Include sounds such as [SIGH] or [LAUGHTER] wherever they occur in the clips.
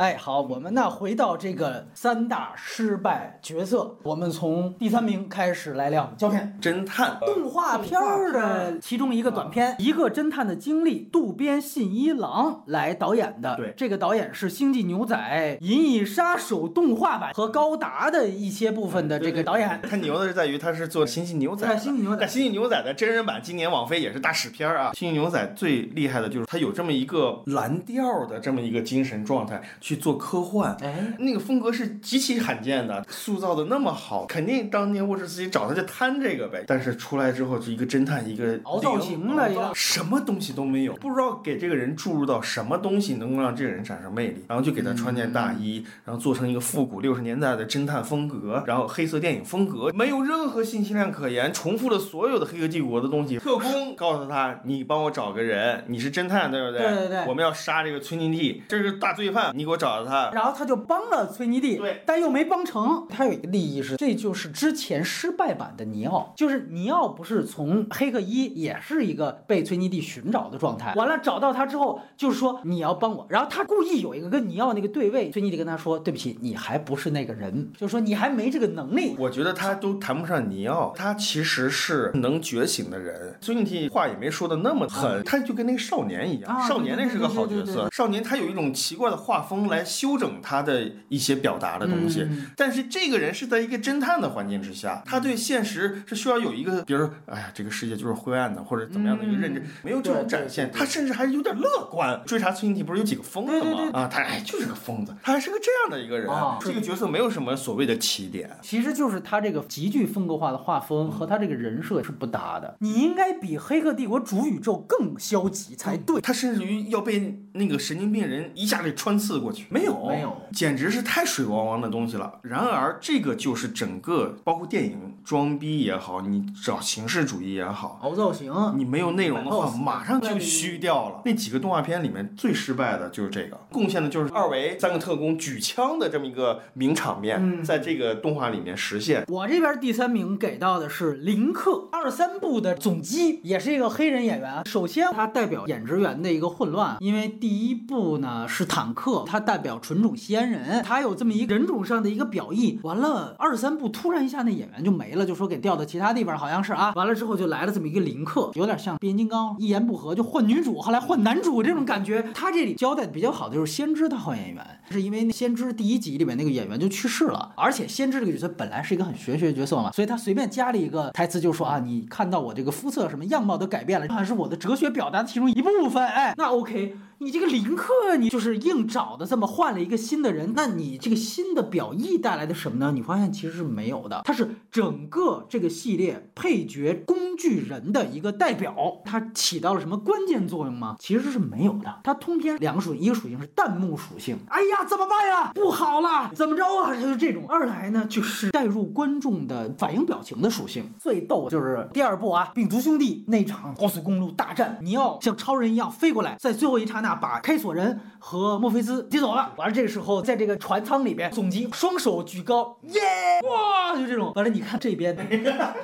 哎，好，我们呢回到这个三大失败角色，我们从第三名开始来聊胶片。侦探动画片儿的其中一个短片，一个侦探的经历，渡边信一郎来导演的。对这个导演是《星际牛仔》《银翼杀手》动画版和高达的一些部分的这个导演。他牛的是在于他是做《星际牛仔》星际牛仔但《星际牛仔》的真人版今年网飞也是大屎片儿啊！《星际牛仔》最厉害的就是他有这么一个蓝调的这么一个精神状态去做科幻，哎，那个风格是极其罕见的，塑造的那么好，肯定当年沃什斯基找他就贪这个呗。但是出来之后是一个侦探，一个凹造型的一个。什么东西都没有，不知道给这个人注入到什么东西能够让这个人产生魅力，然后就给他穿件大衣，然后做成一个复古六十年代的侦探风格，然后黑色电影风格，没有任何信息量可言，重复了所有的黑客帝国的东西。特工。告诉他，你帮我找个人，你是侦探对不对？对对对。我们要杀这个崔宁蒂，这是大罪犯，你给我找到他。然后他就帮了崔妮蒂，对，但又没帮成。他有一个利益是，这就是之前失败版的尼奥，就是尼奥不是从黑客一也是一个被崔妮蒂寻找的状态，完了找到他之后，就是说你要帮我，然后他故意有一个跟尼奥那个对位，崔妮蒂跟他说，对不起，你还不是那个人，就是说你还没这个能力。我觉得他都谈不上尼奥，他其实是能觉醒的人。崔妮蒂话也没说的那么狠，他就跟那个少年一样，啊少年那是个好角色。少年他有一种奇怪的画风来修整他的一些表达的东西，嗯但是这个人是在一个侦探的环境之下，他对现实是需要有一个，比如说，哎呀，这个世界就是灰暗的，或者怎么样的一个认知，没有这种展现。他甚至还有点乐观。追查孙敬替不是有几个疯子对对对？吗啊，他哎就是个疯子，他还是个这样的一个人啊。这个角色没有什么所谓的起点。其实就是他这个极具风格化的画风和他这个人设是不搭的。你应该比《黑客帝国》主宇宙更消极才对。他甚至于要被那个神经病人一下给穿刺过去，没有，没有，简直是太水汪汪的东西了。然而，这个就是整个包括电影装逼也好，你找形式主义也好，凹造型，你没有内容的话，马上就虚掉了。那几个动画片里面最失败的就是这个，贡献的就是二维三个特工举枪的这么一个名场面，嗯在这个动画里面实现。我这边第三名给到的是林克，二三部的总机，也是一个黑人演员。首先，他代表演职员的一个混乱，因为第一部呢是坦克，他代表纯种西安人，他有这么一个人种上的一个表意。完了，二三部突然一下那演员就没了，就说给调到其他地方，好像是啊。完了之后就来了这么一个林克，有点像变形金刚，一言不合就换女主，后来换男主这种感觉。他这里交代的比较好的就是先知他换演员，是因为那先知第一集里面那个演员就去世了，而且先知这个角色本来是一个很玄学角色嘛，所以他随便加了一个台词，就说啊，你看到我这个肤色什么样貌都改变了，好像是我的哲学表达的其中一部分。哎，那 OK，你这个林克你就是硬找的这么换了一个新的人，那你这个新的表意带来的什么呢？你发现其实是没有的，它是整个这个系列配角工具人的一个代表，它起到了什么关键作用吗？其实是没有的。它通篇两个属性，一个属性是弹幕属性，哎呀怎么办呀？不好了，怎么着啊？就是这种。二来呢，就是带入观众的反应表情的属性。最逗就是第二部啊，病毒兄弟那场高速公路大战，你要像超人一样飞过来，在最后一刹那把开锁人和墨菲斯接走了。完了，这个时候在这个船舱里边，总机双手举高，耶，哇，就这种。完了，你看这边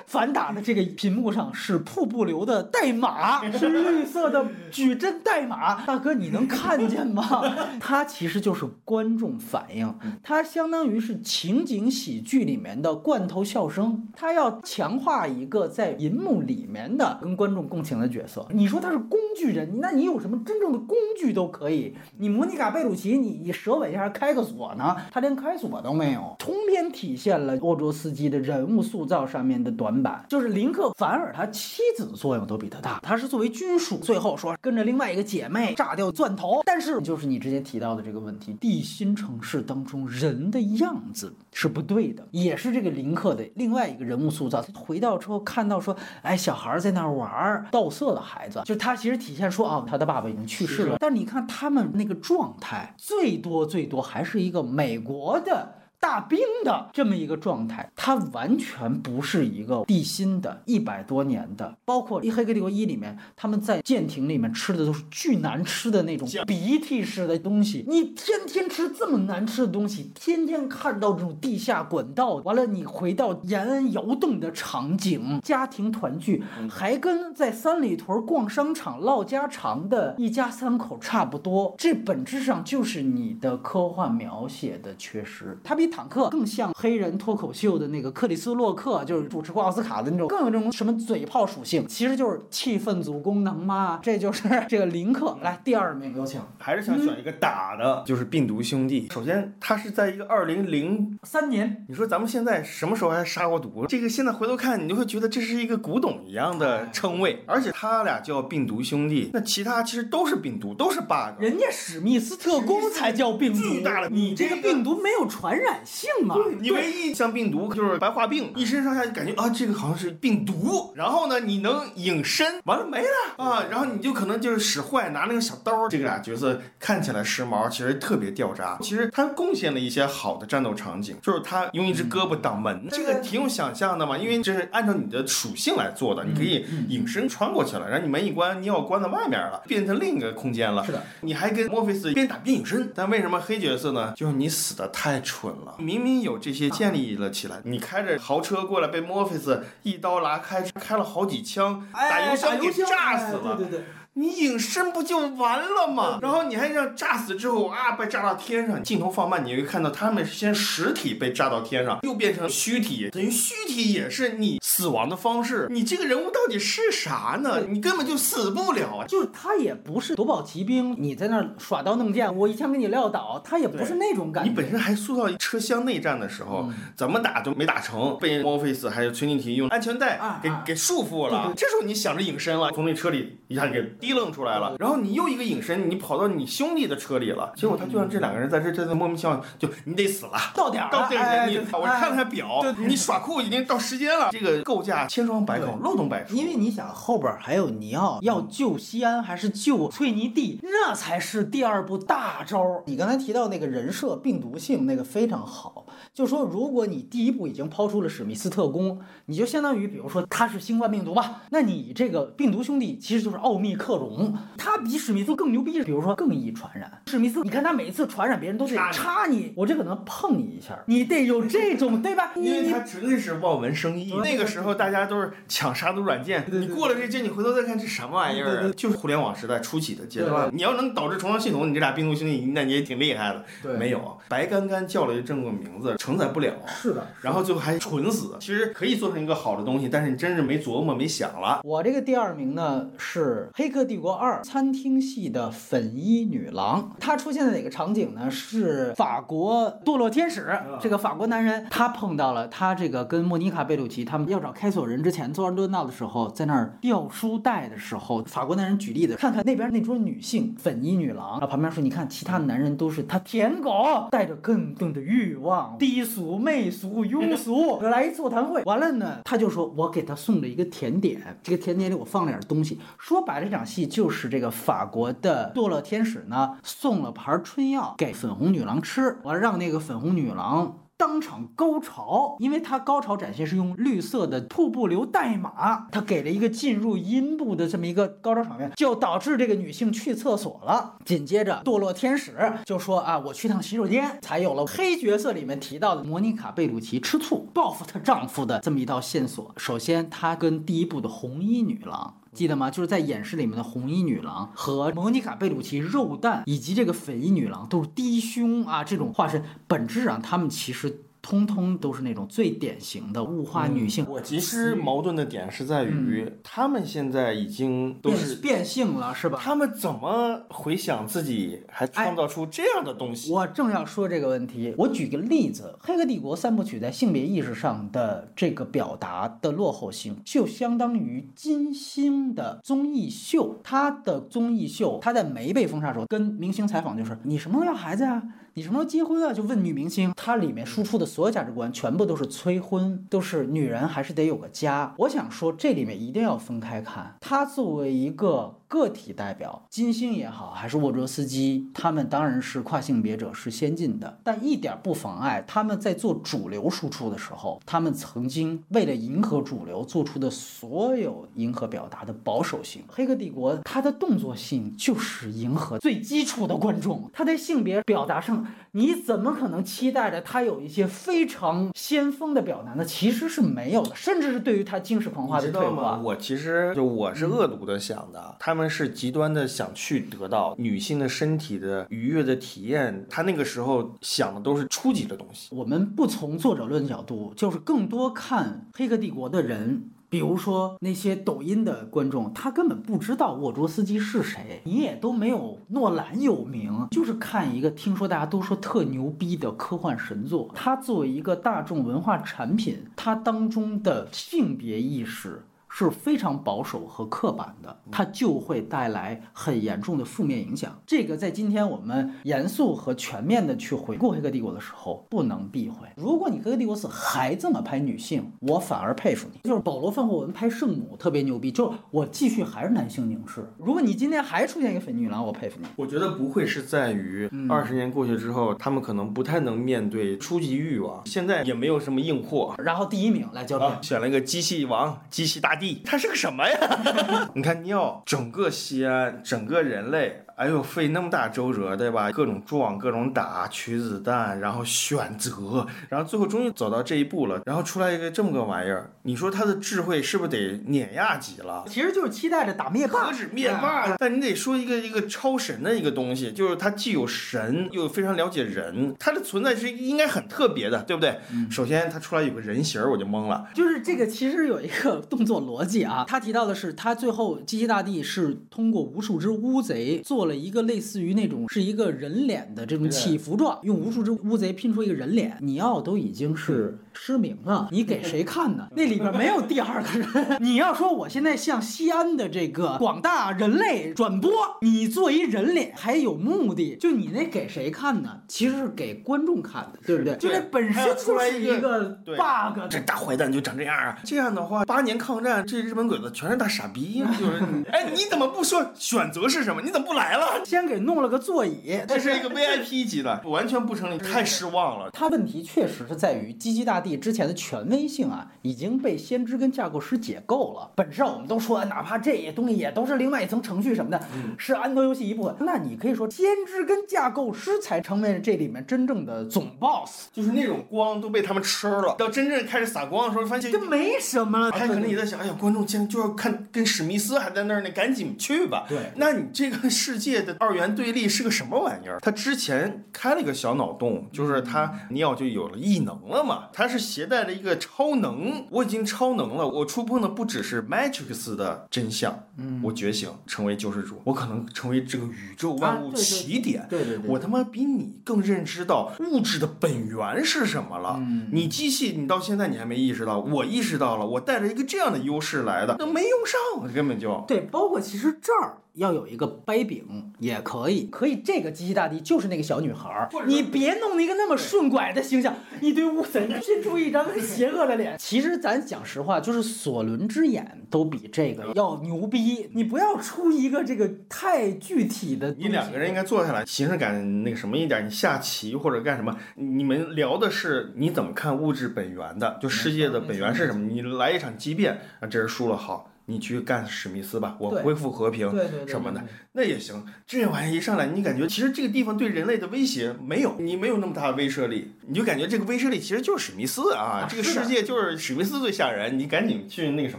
反打的这个屏幕上是瀑布流的代码，是绿色的矩阵代码。大哥，你能看见吗？它其实就是观众反应，它相当于是情景喜剧里面的罐头笑声，它要强化一个在银幕里面的跟观众共情的角色。你说他是工具人，那你有什么真正的工具都可以。你莫妮卡贝鲁奇，你你蛇尾下开个锁呢？他连开锁都没有，通篇体现了欧卓斯基的人物塑造上面的短板。就是林克反而他妻子作用都比他大，他是作为军属，最后说跟着另外一个姐妹炸掉钻头。但是就是你之前提到的这个问题，地心城市当中人的样子是不对的，也是这个林克的另外一个人物塑造。他回到之后看到说，哎，小孩在那玩儿，盗色的孩子，就他其实体现说啊，他的爸爸已经去世了。但你看他们那个状态，最多最多还是一个美国的。大冰的这么一个状态，它完全不是一个地心的、一百多年的。包括《一黑客帝国一》里面，他们在舰艇里面吃的都是巨难吃的那种鼻涕似的东西。你天天吃这么难吃的东西，天天看到这种地下管道，完了你回到延安窑洞的场景，家庭团聚，还跟在三里屯逛商场唠家常的一家三口差不多。这本质上就是你的科幻描写的缺失。它比坦克更像黑人脱口秀的那个克里斯洛克，就是主持过奥斯卡的那种，更有这种什么嘴炮属性，其实就是气氛组功能嘛。这就是这个林克。来，第二名有请。还是想选一个打的，就是病毒兄弟。首先，他是在一个二零零三年，你说咱们现在什么时候还杀过毒？这个现在回头看，你就会觉得这是一个古董一样的称谓。而且他俩叫病毒兄弟，那其他其实都是病毒，都是 bug。人家史密斯特工才叫病毒，巨大的你这个个病毒没有传染性啊。你唯一像病毒就是白化病，一身上下就感觉啊，这个好像是病毒。然后呢，你能隐身，完了没了啊。然后你就可能就是使坏，拿那个小刀。这个俩角色看起来时髦，其实特别掉渣。其实他贡献了一些好的战斗场景，就是他用一只胳膊挡门，这个挺有想象的嘛。因为这是按照你的属性来做的，你可以隐身穿过去了，然后你门一关，你要关在外面了，变成另一个空间了。是的，你还跟墨菲斯边打边隐身。但为什么黑角色呢？就是你死的太蠢了，明明有这些建立了起来，你开着豪车过来被墨菲斯一刀拉开，开了好几枪，打油箱给炸死了。对对对。你隐身不就完了吗？然后你还让炸死之后啊，被炸到天上。镜头放慢，你会看到他们先实体被炸到天上，又变成虚体，等于虚体也是你死亡的方式。你这个人物到底是啥呢？你根本就死不了啊！就是他也不是夺宝奇兵，你在那儿耍刀弄剑，我一枪给你撂倒，他也不是那种感觉。你本身还塑造车厢内战的时候，怎么打都没打成，被墨菲斯还有崔宁提用安全带给给束缚了。这时候你想着隐身了，从那车里一下给提楞出来了，然后你又一个隐身，你跑到你兄弟的车里了，结果他就让这两个人在这这莫名其妙就你得死了，到点儿到点儿儿你我看了看表，你耍酷已经到时间了，这个构架千疮百孔，漏洞百出。因为你想后边还有尼奥要救西安还是救翠尼蒂，那才是第二部大招。你刚才提到那个人设病毒性那个非常好，就说如果你第一部已经抛出了史密斯特工，你就相当于比如说他是新冠病毒吧，那你这个病毒兄弟其实就是奥密克戎。他比史密斯更牛逼，比如说更易传染。史密斯，你看他每一次传染别人都得插你，我这可能碰你一下，你得有这种对吧？因为他绝对是望文生义。那个时候大家都是抢杀毒软件，你过了这阶，你回头再看这什么玩意儿，就是互联网时代初期的阶段。你要能导致重装系统，你这俩病毒兄弟，那你也挺厉害的。对，没有，白干干叫了一这么个名字，承载不了。是的，然后最后还蠢死。其实可以做成一个好的东西，但是你真是没琢磨、没想了。我这个第二名呢是《黑客帝国二》。餐厅系的粉衣女郎，她出现在哪个场景呢？是法国堕落天使。这个法国男人，他碰到了他这个跟莫妮卡贝鲁奇他们要找开锁人之前，坐热闹的时候，在那儿掉书袋的时候，法国男人举例子，看看那边那桌女性粉衣女郎，啊，旁边说，你看其他的男人都是他舔狗，带着更多的欲望，低俗、媚俗、庸俗来座谈会。完了呢，他就说我给他送了一个甜点，这个甜点里我放了点东西。说白了，这场戏就是这。个法国的堕落天使呢，送了盘春药给粉红女郎吃，完让那个粉红女郎当场高潮，因为她高潮展现是用绿色的瀑布流代码，他给了一个进入阴部的这么一个高潮场面，就导致这个女性去厕所了。紧接着堕落天使就说啊，我去趟洗手间，才有了黑角色里面提到的莫妮卡贝鲁奇吃醋报复她丈夫的这么一道线索。首先，她跟第一部的红衣女郎。记得吗？就是在演示里面的红衣女郎和莫妮卡贝鲁奇肉蛋，以及这个粉衣女郎都是低胸啊，这种化身，本质上他们其实。通通都是那种最典型的物化女性。我其实矛盾的点是在于，他们现在已经都是变性了，是吧？他们怎么回想自己还创造出这样的东西？我正要说这个问题。我举个例子，《黑客帝国》三部曲在性别意识上的这个表达的落后性，就相当于金星的综艺秀。他的综艺秀，他在没被封杀的时候，跟明星采访就是：“你什么时候要孩子啊？”你什么时候结婚啊？就问女明星，它里面输出的所有价值观全部都是催婚，都是女人还是得有个家。我想说，这里面一定要分开看。她作为一个个体代表，金星也好，还是沃卓斯基，他们当然是跨性别者，是先进的，但一点不妨碍他们在做主流输出的时候，他们曾经为了迎合主流做出的所有迎合表达的保守性。黑客帝国它的动作性就是迎合最基础的观众，它在性别表达上，你怎么可能期待着他有一些非常先锋的表达呢？其实是没有的，甚至是对于他精神文化的退化。我其实就我是恶毒的想的，他们是极端的想去得到女性的身体的愉悦的体验，他那个时候想的都是初级的东西。我们不从作者论角度，就是更多看《黑客帝国》的人。比如说那些抖音的观众，他根本不知道沃卓斯基是谁，你也都没有诺兰有名，就是看一个听说大家都说特牛逼的科幻神作。它作为一个大众文化产品，它当中的性别意识。是非常保守和刻板的，它就会带来很严重的负面影响。这个在今天我们严肃和全面的去回顾《黑客帝国》的时候不能避讳。如果你《黑客帝国四》还这么拍女性，我反而佩服你。就是保罗·范霍文拍圣母特别牛逼，就是我继续还是男性凝视。如果你今天还出现一个粉女郎，我佩服你。我觉得不会是在于二十年过去之后，他们可能不太能面对初级欲望，现在也没有什么硬货。然后第一名来交片，选了一个机器王，机器大帝。他是个什么呀？[LAUGHS] 你看尿，整个西安，整个人类。哎呦，费那么大周折，对吧？各种撞，各种打，取子弹，然后选择，然后最后终于走到这一步了，然后出来一个这么个玩意儿，你说他的智慧是不是得碾压级了？其实就是期待着打灭霸，何止灭霸？但你得说一个一个超神的一个东西，就是他既有神，又非常了解人，他的存在是应该很特别的，对不对？首先他出来有个人形，我就懵了。就是这个其实有一个动作逻辑啊，他提到的是他最后机器大帝是通过无数只乌贼做。了一个类似于那种是一个人脸的这种起伏状，用无数只乌贼拼出一个人脸。你要都已经是失明啊，你给谁看呢？那里边没有第二个人。[LAUGHS] 你要说我现在向西安的这个广大人类转播，你做一人脸还有目的，就你那给谁看呢？其实是给观众看的，对不对？就这本身就是一个 bug。这大坏蛋就长这样啊！这样的话，八年抗战，这日本鬼子全是大傻逼。[LAUGHS] 就是哎，你怎么不说选择是什么？你怎么不来了？先给弄了个座椅，这是一个 VIP 级的，完全不成立，太失望了。他问题确实是在于鸡鸡大帝之前的权威性啊，已经被先知跟架构师解构了。本质上我们都说，哪怕这些东西也都是另外一层程序什么的，是安卓游戏一部分。那你可以说，先知跟架构师才成为这里面真正的总 boss，就是那种光都被他们吃了。到真正开始撒光的时候，发现这没什么了。他可能也在想，哎呀，观众竟然就要看跟史密斯还在那儿呢，赶紧去吧。对，那你这个世界。界的二元对立是个什么玩意儿？他之前开了一个小脑洞，就是他尼奥就有了异能了嘛。他是携带了一个超能，我已经超能了，我触碰的不只是 Matrix 的真相，嗯，我觉醒成为救世主，我可能成为这个宇宙万物起点。对对对，我他妈比你更认知到物质的本源是什么了。嗯你机器，你到现在你还没意识到，我意识到了，我带着一个这样的优势来的，那没用上，根本就对。包括其实这儿。要有一个掰饼也可以，可以这个机器大帝就是那个小女孩儿，你别弄一个那么顺拐的形象，一堆乌贼拼出一张邪恶的脸。其实咱讲实话，就是索伦之眼都比这个要牛逼。你不要出一个这个太具体的。你两个人应该坐下来，形式感那个什么一点，你下棋或者干什么，你们聊的是你怎么看物质本源的，就世界的本源是什么？你来一场激辩啊，这人输了好。你去干史密斯吧，我恢复和平什么的，那也行。这玩意一上来，你感觉其实这个地方对人类的威胁没有，你没有那么大的威慑力，你就感觉这个威慑力其实就是史密斯啊，这个世界就是史密斯最吓人，你赶紧去那个什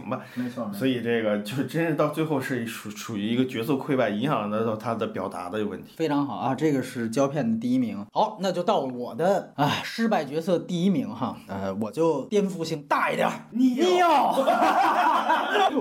么吧。没错。所以这个就真是到最后是属属于一个角色溃败，影响到他的表达的问题。非常好啊，这个是胶片的第一名。好，那就到我的啊失败角色第一名哈，呃，我就颠覆性大一点，你要，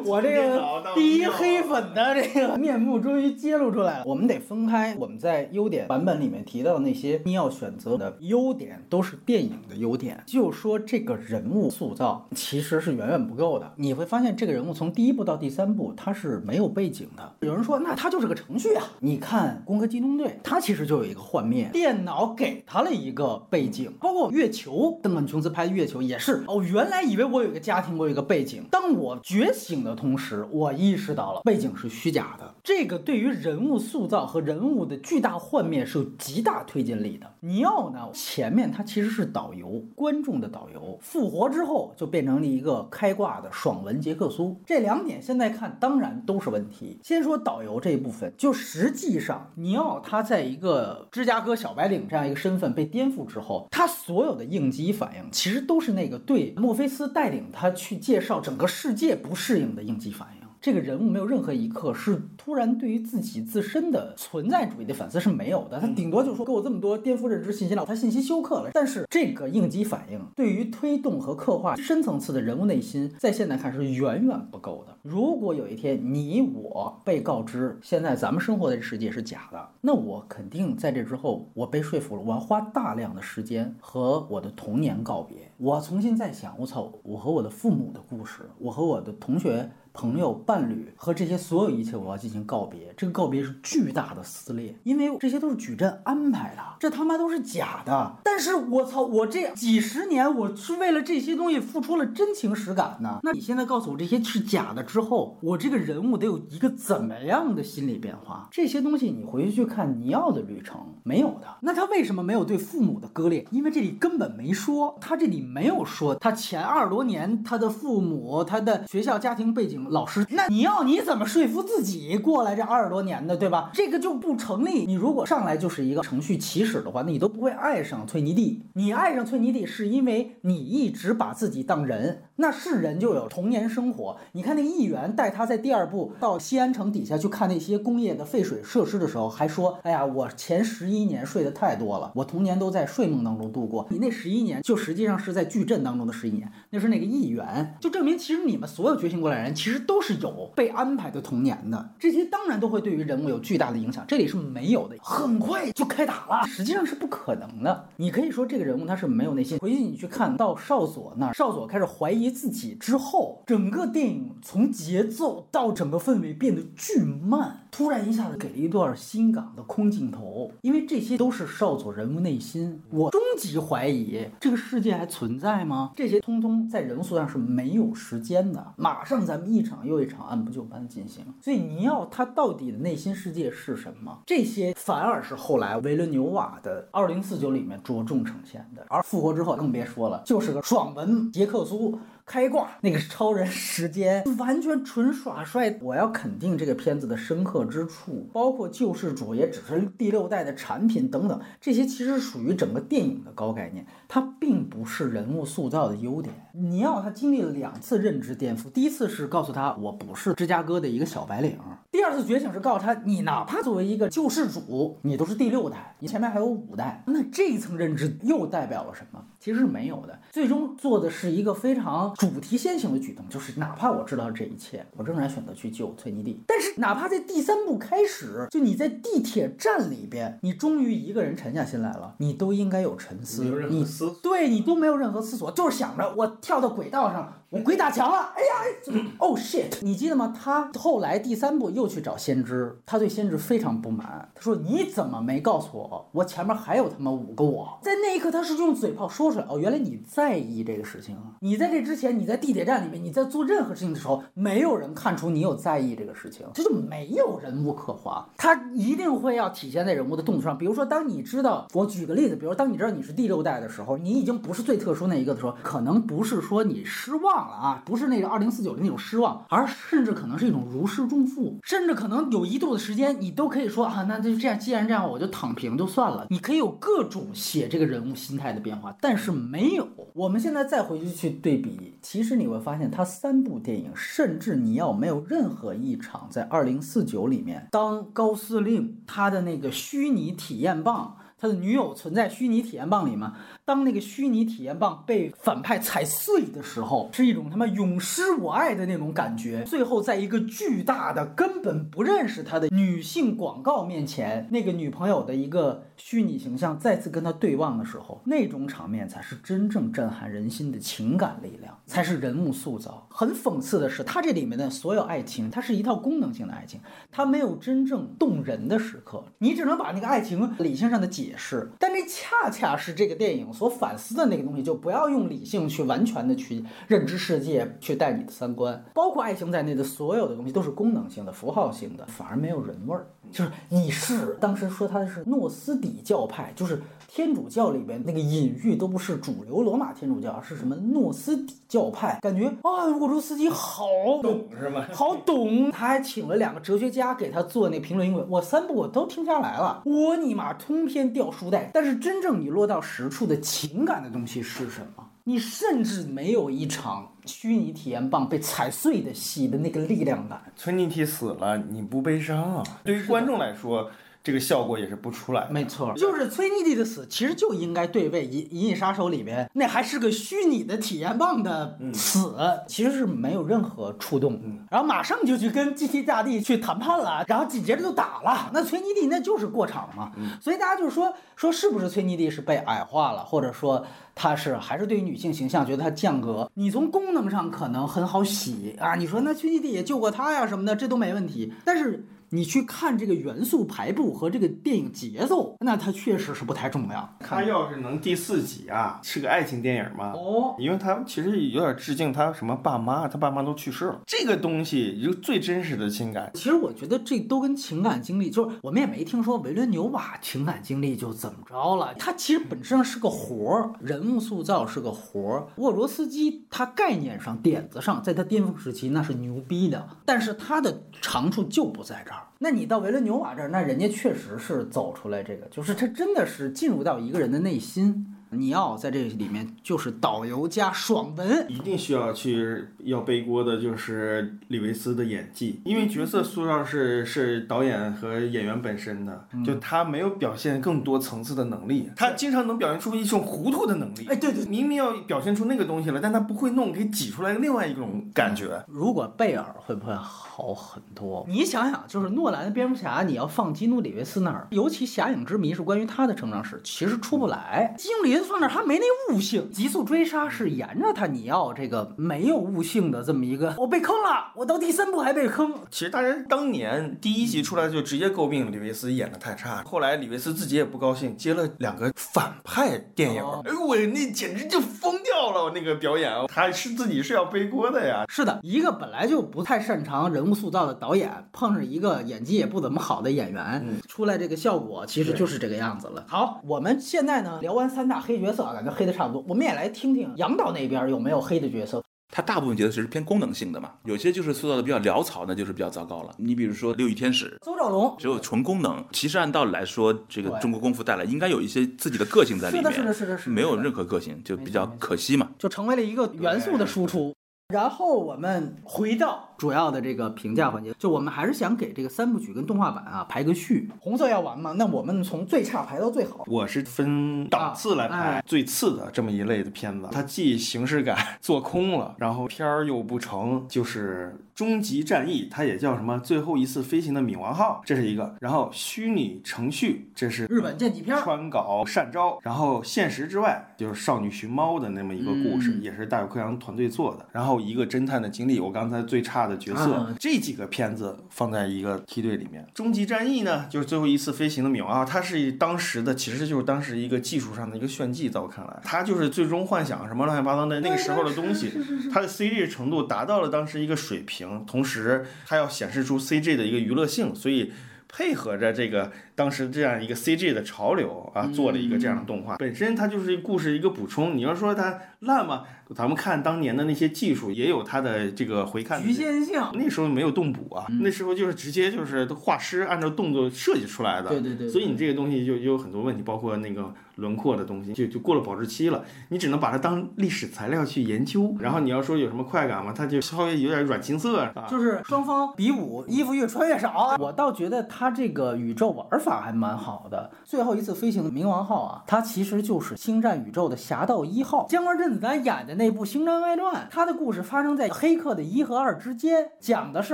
我。[LAUGHS] 我这个第一黑粉的这个 [LAUGHS] 面目终于揭露出来了。我们得分开，我们在优点版本里面提到的那些你要选择的优点，都是电影的优点。就说这个人物塑造其实是远远不够的。你会发现这个人物从第一部到第三部他是没有背景的。有人说那他就是个程序啊。你看《攻壳机动队》，他其实就有一个幻灭，电脑给他了一个背景。包括月球，邓肯琼斯拍的月球也是哦，原来以为我有一个家庭，我有一个背景。当我觉醒的同同时，我意识到了背景是虚假的。这个对于人物塑造和人物的巨大幻灭是有极大推进力的。尼奥呢，前面他其实是导游，观众的导游，复活之后就变成了一个开挂的爽文杰克苏。这两点现在看当然都是问题。先说导游这一部分，就实际上尼奥他在一个芝加哥小白领这样一个身份被颠覆之后，他所有的应激反应其实都是那个对墨菲斯带领他去介绍整个世界不适应的应应激反应。这个人物没有任何一刻是突然对于自己自身的存在主义的反思是没有的，他顶多就是说给我这么多颠覆认知信息了，他信息休克了。但是这个应激反应对于推动和刻画深层次的人物内心，在现在看是远远不够的。如果有一天你我被告知现在咱们生活的这世界是假的，那我肯定在这之后我被说服了，我要花大量的时间和我的童年告别，我重新再想，我操，我和我的父母的故事，我和我的同学。朋友、伴侣和这些所有一切，我要进行告别。这个告别是巨大的撕裂，因为这些都是矩阵安排的，这他妈都是假的。但是我操，我这几十年，我是为了这些东西付出了真情实感呢。那你现在告诉我这些是假的之后，我这个人物得有一个怎么样的心理变化？这些东西你回去去看尼奥的旅程没有的。那他为什么没有对父母的割裂？因为这里根本没说，他这里没有说他前二十多年他的父母、他的学校家庭背景。老师，那你要你怎么说服自己过来这二十多年的，对吧？这个就不成立。你如果上来就是一个程序起始的话，那你都不会爱上崔尼蒂。你爱上崔尼蒂是因为你一直把自己当人。那是人就有童年生活。你看那议员带他在第二部到西安城底下去看那些工业的废水设施的时候，还说：“哎呀，我前十一年睡得太多了，我童年都在睡梦当中度过。”你那十一年就实际上是在矩阵当中的十一年，那是那个议员，就证明其实你们所有觉醒过来人其实都是有被安排的童年的。这些当然都会对于人物有巨大的影响，这里是没有的。很快就开打了，实际上是不可能的。你可以说这个人物他是没有内心。回去你去看到哨所那儿，少佐开始怀疑。自己之后，整个电影从节奏到整个氛围变得巨慢。突然一下子给了一段新港的空镜头，因为这些都是少佐人物内心。我终极怀疑这个世界还存在吗？这些通通在人物塑造上是没有时间的，马上咱们一场又一场按部就班进行。所以尼奥他到底的内心世界是什么？这些反而是后来维伦纽瓦的二零四九里面着重呈现的，而复活之后更别说了，就是个爽文杰克苏。开挂那个是超人时间完全纯耍帅，我要肯定这个片子的深刻之处，包括救世主也只是第六代的产品等等，这些其实属于整个电影的高概念，它并不是人物塑造的优点。尼奥他经历了两次认知颠覆，第一次是告诉他我不是芝加哥的一个小白领，第二次觉醒是告诉他你哪怕作为一个救世主，你都是第六代，你前面还有五代，那这一层认知又代表了什么？其实是没有的，最终做的是一个非常主题先行的举动，就是哪怕我知道这一切，我仍然选择去救崔妮蒂。但是哪怕在第三部开始，就你在地铁站里边，你终于一个人沉下心来了，你都应该有沉思，你对你都没有任何思索，就是想着我跳到轨道上。我鬼打墙了！哎呀，哦 shit！你记得吗？他后来第三部又去找先知，他对先知非常不满。他说：“你怎么没告诉我？我前面还有他妈五个我。”在那一刻，他是用嘴炮说出来。哦，原来你在意这个事情啊！你在这之前，你在地铁站里面，你在做任何事情的时候，没有人看出你有在意这个事情，这就没有人物刻画。他一定会要体现在人物的动作上。比如说，当你知道，我举个例子，比如当你知道你是第六代的时候，你已经不是最特殊那一个的时候，可能不是说你失望。了啊，不是那个二零四九的那种失望，而甚至可能是一种如释重负，甚至可能有一度的时间，你都可以说啊，那就这样，既然这样，我就躺平就算了。你可以有各种写这个人物心态的变化，但是没有。我们现在再回去去对比，其实你会发现，他三部电影，甚至你要没有任何一场在二零四九里面，当高司令他的那个虚拟体验棒。他的女友存在虚拟体验棒里吗？当那个虚拟体验棒被反派踩碎的时候，是一种他妈永失我爱的那种感觉。最后，在一个巨大的根本不认识他的女性广告面前，那个女朋友的一个虚拟形象再次跟他对望的时候，那种场面才是真正震撼人心的情感力量，才是人物塑造。很讽刺的是，他这里面的所有爱情，它是一套功能性的爱情，它没有真正动人的时刻。你只能把那个爱情理性上的解。解释，但这恰恰是这个电影所反思的那个东西，就不要用理性去完全的去认知世界，去带你的三观，包括爱情在内的所有的东西都是功能性的、符号性的，反而没有人味儿。就是你是当时说他是诺斯底教派，就是天主教里边那个隐喻都不是主流罗马天主教，而是什么诺斯底教派，感觉啊，沃卓斯基好懂是吗？好懂，他还请了两个哲学家给他做那评论英文，我三部我都听下来了，我尼玛通篇掉书袋。但是真正你落到实处的情感的东西是什么？你甚至没有一场虚拟体验棒被踩碎的戏的那个力量感。崔妮蒂死了，你不悲伤啊？对于观众来说。这个效果也是不出来，没错，就是崔妮蒂的死，其实就应该对位《银银翼杀手》里边那还是个虚拟的体验棒的死，其实是没有任何触动，然后马上就去跟 GT 大帝去谈判了，然后紧接着就打了，那崔妮蒂那就是过场嘛，所以大家就是说说是不是崔妮蒂是被矮化了，或者说她是还是对于女性形象觉得她降格？你从功能上可能很好洗啊，你说那崔妮蒂也救过他呀什么的，这都没问题，但是。你去看这个元素排布和这个电影节奏，那它确实是不太重要。它要是能第四集啊，是个爱情电影嘛？哦，因为它其实有点致敬他什么爸妈，他爸妈都去世了。这个东西就最真实的情感。其实我觉得这都跟情感经历，就是我们也没听说维伦纽瓦情感经历就怎么着了。他其实本质上是个活儿，人物塑造是个活儿。沃罗斯基他概念上、点子上，在他巅峰时期那是牛逼的，但是他的长处就不在这儿。那你到维伦纽瓦这儿，那人家确实是走出来这个，就是他真的是进入到一个人的内心。尼奥在这里面就是导游加爽文，一定需要去要背锅的就是李维斯的演技，因为角色塑造是是导演和演员本身的，就他没有表现更多层次的能力，他经常能表现出一种糊涂的能力。哎，对对，明明要表现出那个东西了，但他不会弄，给挤出来另外一种感觉。如果贝尔会不会好很多？你想想，就是诺兰的蝙蝠侠，你要放基努里维斯那儿，尤其《侠影之谜》是关于他的成长史，其实出不来。基努里。放那他没那悟性，极速追杀是沿着他，你要这个没有悟性的这么一个，我被坑了，我到第三部还被坑。其实大家当年第一集出来就直接诟病李维斯演的太差，后来李维斯自己也不高兴，接了两个反派电影，哎呦喂那简直就疯掉了，那个表演，他是自己是要背锅的呀。是的，一个本来就不太擅长人物塑造的导演，碰上一个演技也不怎么好的演员，出来这个效果其实就是这个样子了。好，我们现在呢聊完三大。黑角色啊感觉黑的差不多，我们也来听听杨导那边有没有黑的角色。他大部分角色其实偏功能性的嘛，有些就是塑造的比较潦草，那就是比较糟糕了。你比如说六翼天使，邹兆龙，只有纯功能。其实按道理来说，这个中国功夫带来应该有一些自己的个性在里面，是的，是的，是的，是没有任何个性，就比较可惜嘛，就成为了一个元素的输出。然后我们回到。主要的这个评价环节，就我们还是想给这个三部曲跟动画版啊排个序。红色要完吗？那我们从最差排到最好。我是分档次来排，最次的这么一类的片子，它既形式感 [LAUGHS] 做空了，然后片儿又不成，就是《终极战役》，它也叫什么？最后一次飞行的冥王号，这是一个。然后虚拟程序，这是日本剑戟片，川稿善招。然后现实之外，就是少女寻猫的那么一个故事，也是大有克洋团队做的。然后一个侦探的经历，我刚才最差。的角色，这几个片子放在一个梯队里面，《终极战役》呢，就是最后一次飞行的冥王，它是当时的，其实就是当时一个技术上的一个炫技，在我看来，它就是最终幻想什么乱七八糟的那个时候的东西，它的 CG 程度达到了当时一个水平，同时它要显示出 CG 的一个娱乐性，所以配合着这个。当时这样一个 CG 的潮流啊，做了一个这样的动画，本身它就是故事一个补充。你要说它烂吗？咱们看当年的那些技术，也有它的这个回看局限性。那时候没有动捕啊，那时候就是直接就是画师按照动作设计出来的。对对对。所以你这个东西就有很多问题，包括那个轮廓的东西，就就过了保质期了。你只能把它当历史材料去研究。然后你要说有什么快感嘛？它就稍微有点软青涩，就是双方比武，衣服越穿越少。我倒觉得它这个宇宙玩法。法还蛮好的。最后一次飞行的冥王号啊，它其实就是星战宇宙的侠盗一号。江官甄子丹演的那部《星战外传》，他的故事发生在黑客的一和二之间，讲的是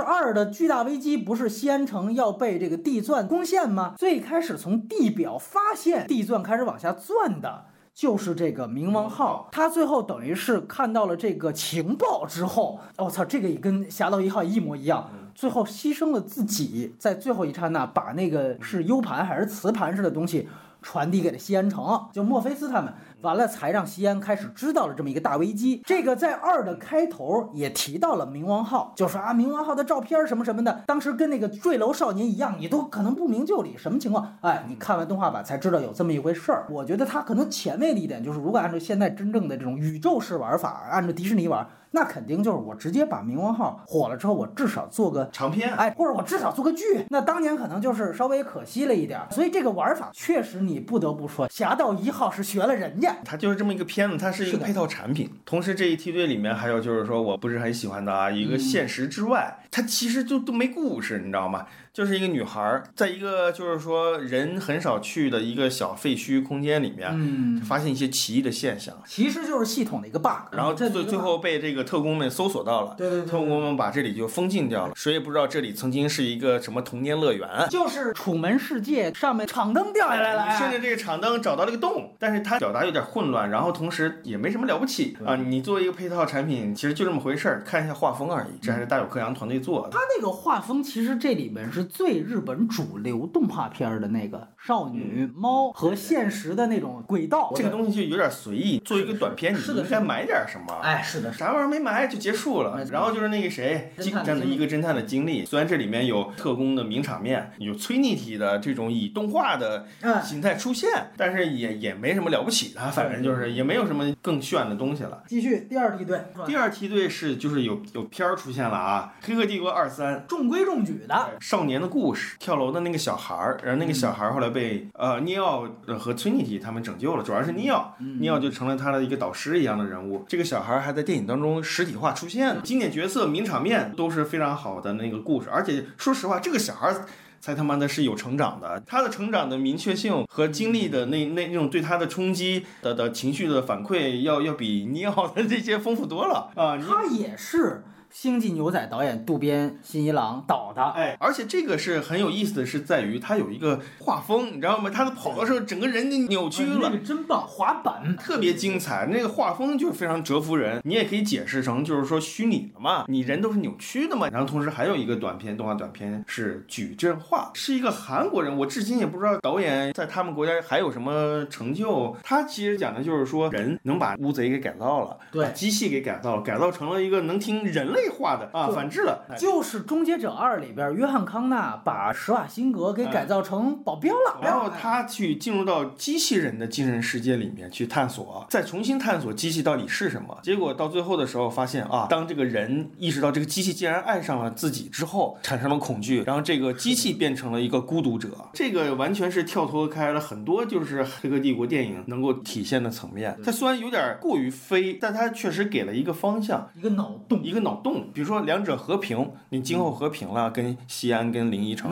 二的巨大危机，不是西安城要被这个地钻攻陷吗？最开始从地表发现地钻开始往下钻的，就是这个冥王号。他最后等于是看到了这个情报之后，我操，这个也跟侠盗一号一模一样。最后牺牲了自己，在最后一刹那把那个是 U 盘还是磁盘式的东西传递给了西安城，就墨菲斯他们。完了，才让西安开始知道了这么一个大危机。这个在二的开头也提到了冥王号，就说啊，冥王号的照片什么什么的，当时跟那个坠楼少年一样，你都可能不明就里，什么情况？哎，你看完动画版才知道有这么一回事儿。我觉得他可能前卫的一点就是，如果按照现在真正的这种宇宙式玩法，按照迪士尼玩。那肯定就是我直接把冥王号火了之后，我至少做个长篇，哎，或者我至少做个剧。那当年可能就是稍微可惜了一点，所以这个玩法确实你不得不说，侠盗一号是学了人家。它就是这么一个片子，它是一个配套产品。同时这一梯队里面还有就是说我不是很喜欢的啊，一个现实之外，它其实就都没故事，你知道吗？就是一个女孩儿，在一个就是说人很少去的一个小废墟空间里面，嗯，发现一些奇异的现象，其实就是系统的一个 bug，然后最最后被这个特工们搜索到了，对对对，特工们把这里就封禁掉了，谁也不知道这里曾经是一个什么童年乐园，就是楚门世界上面场灯掉下来了，顺着这个场灯找到了一个洞，但是它表达有点混乱，然后同时也没什么了不起啊，你作为一个配套产品，其实就这么回事儿，看一下画风而已，这还是大有克洋团队做的，他那个画风其实这里面是最日本。主流动画片的那个少女猫和现实的那种轨道，这个东西就有点随意。做一个短片，你应该买点什么？哎，是的，啥玩意儿没买就结束了。然后就是那个谁，这样的一个侦探的经历。虽然这里面有特工的名场面，有催逆体的这种以动画的形态出现，但是也也没什么了不起的，反正就是也没有什么更炫的东西了。继续第二梯队，第二梯队是就是有有片儿出现了啊，《黑客帝国二三》，中规中矩的少年的故事，跳。楼的那个小孩儿，然后那个小孩儿后来被呃尼奥和崔妮蒂他们拯救了，主要是尼奥，尼奥就成了他的一个导师一样的人物。这个小孩儿还在电影当中实体化出现，经典角色、名场面都是非常好的那个故事。而且说实话，这个小孩儿才他妈的是有成长的，他的成长的明确性和经历的那那那种对他的冲击的的情绪的反馈，要要比尼奥的这些丰富多了啊。他也是。星际牛仔导演渡边信一郎导的，哎，而且这个是很有意思的是在于他有一个画风，你知道吗？他的跑的时候整个人就扭曲了，那个真棒，滑板特别精彩，那个画风就非常折服人。你也可以解释成就是说虚拟的嘛，你人都是扭曲的嘛。然后同时还有一个短片动画短片是矩阵化，是一个韩国人，我至今也不知道导演在他们国家还有什么成就。他其实讲的就是说人能把乌贼给改造了，对，机器给改造了，改造成了一个能听人类。化的啊，反制了，就是《终结者二》里边，约翰康纳把施瓦辛格给改造成保镖了，然后他去进入到机器人的精神世界里面去探索，再重新探索机器到底是什么。结果到最后的时候，发现啊，当这个人意识到这个机器竟然爱上了自己之后，产生了恐惧，然后这个机器变成了一个孤独者。这个完全是跳脱开了很多就是《黑客帝国》电影能够体现的层面。它虽然有点过于飞，但它确实给了一个方向，一个脑洞，一个脑洞。比如说两者和平，你今后和平了，跟西安跟临沂城，